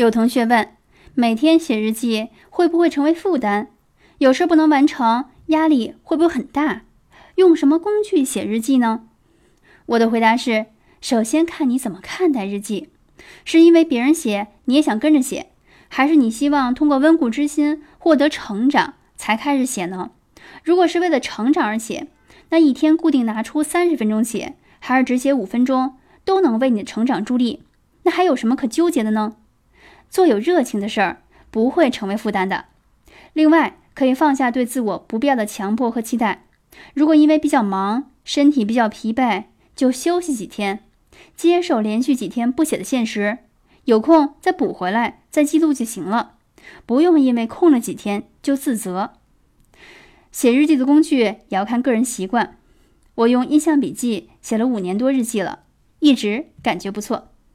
有同学问：每天写日记会不会成为负担？有事不能完成，压力会不会很大？用什么工具写日记呢？我的回答是：首先看你怎么看待日记，是因为别人写你也想跟着写，还是你希望通过温故知新获得成长才开始写呢？如果是为了成长而写，那一天固定拿出三十分钟写，还是只写五分钟，都能为你的成长助力。那还有什么可纠结的呢？做有热情的事儿，不会成为负担的。另外，可以放下对自我不必要的强迫和期待。如果因为比较忙，身体比较疲惫，就休息几天，接受连续几天不写的现实，有空再补回来，再记录就行了。不用因为空了几天就自责。写日记的工具也要看个人习惯。我用印象笔记写了五年多日记了，一直感觉不错。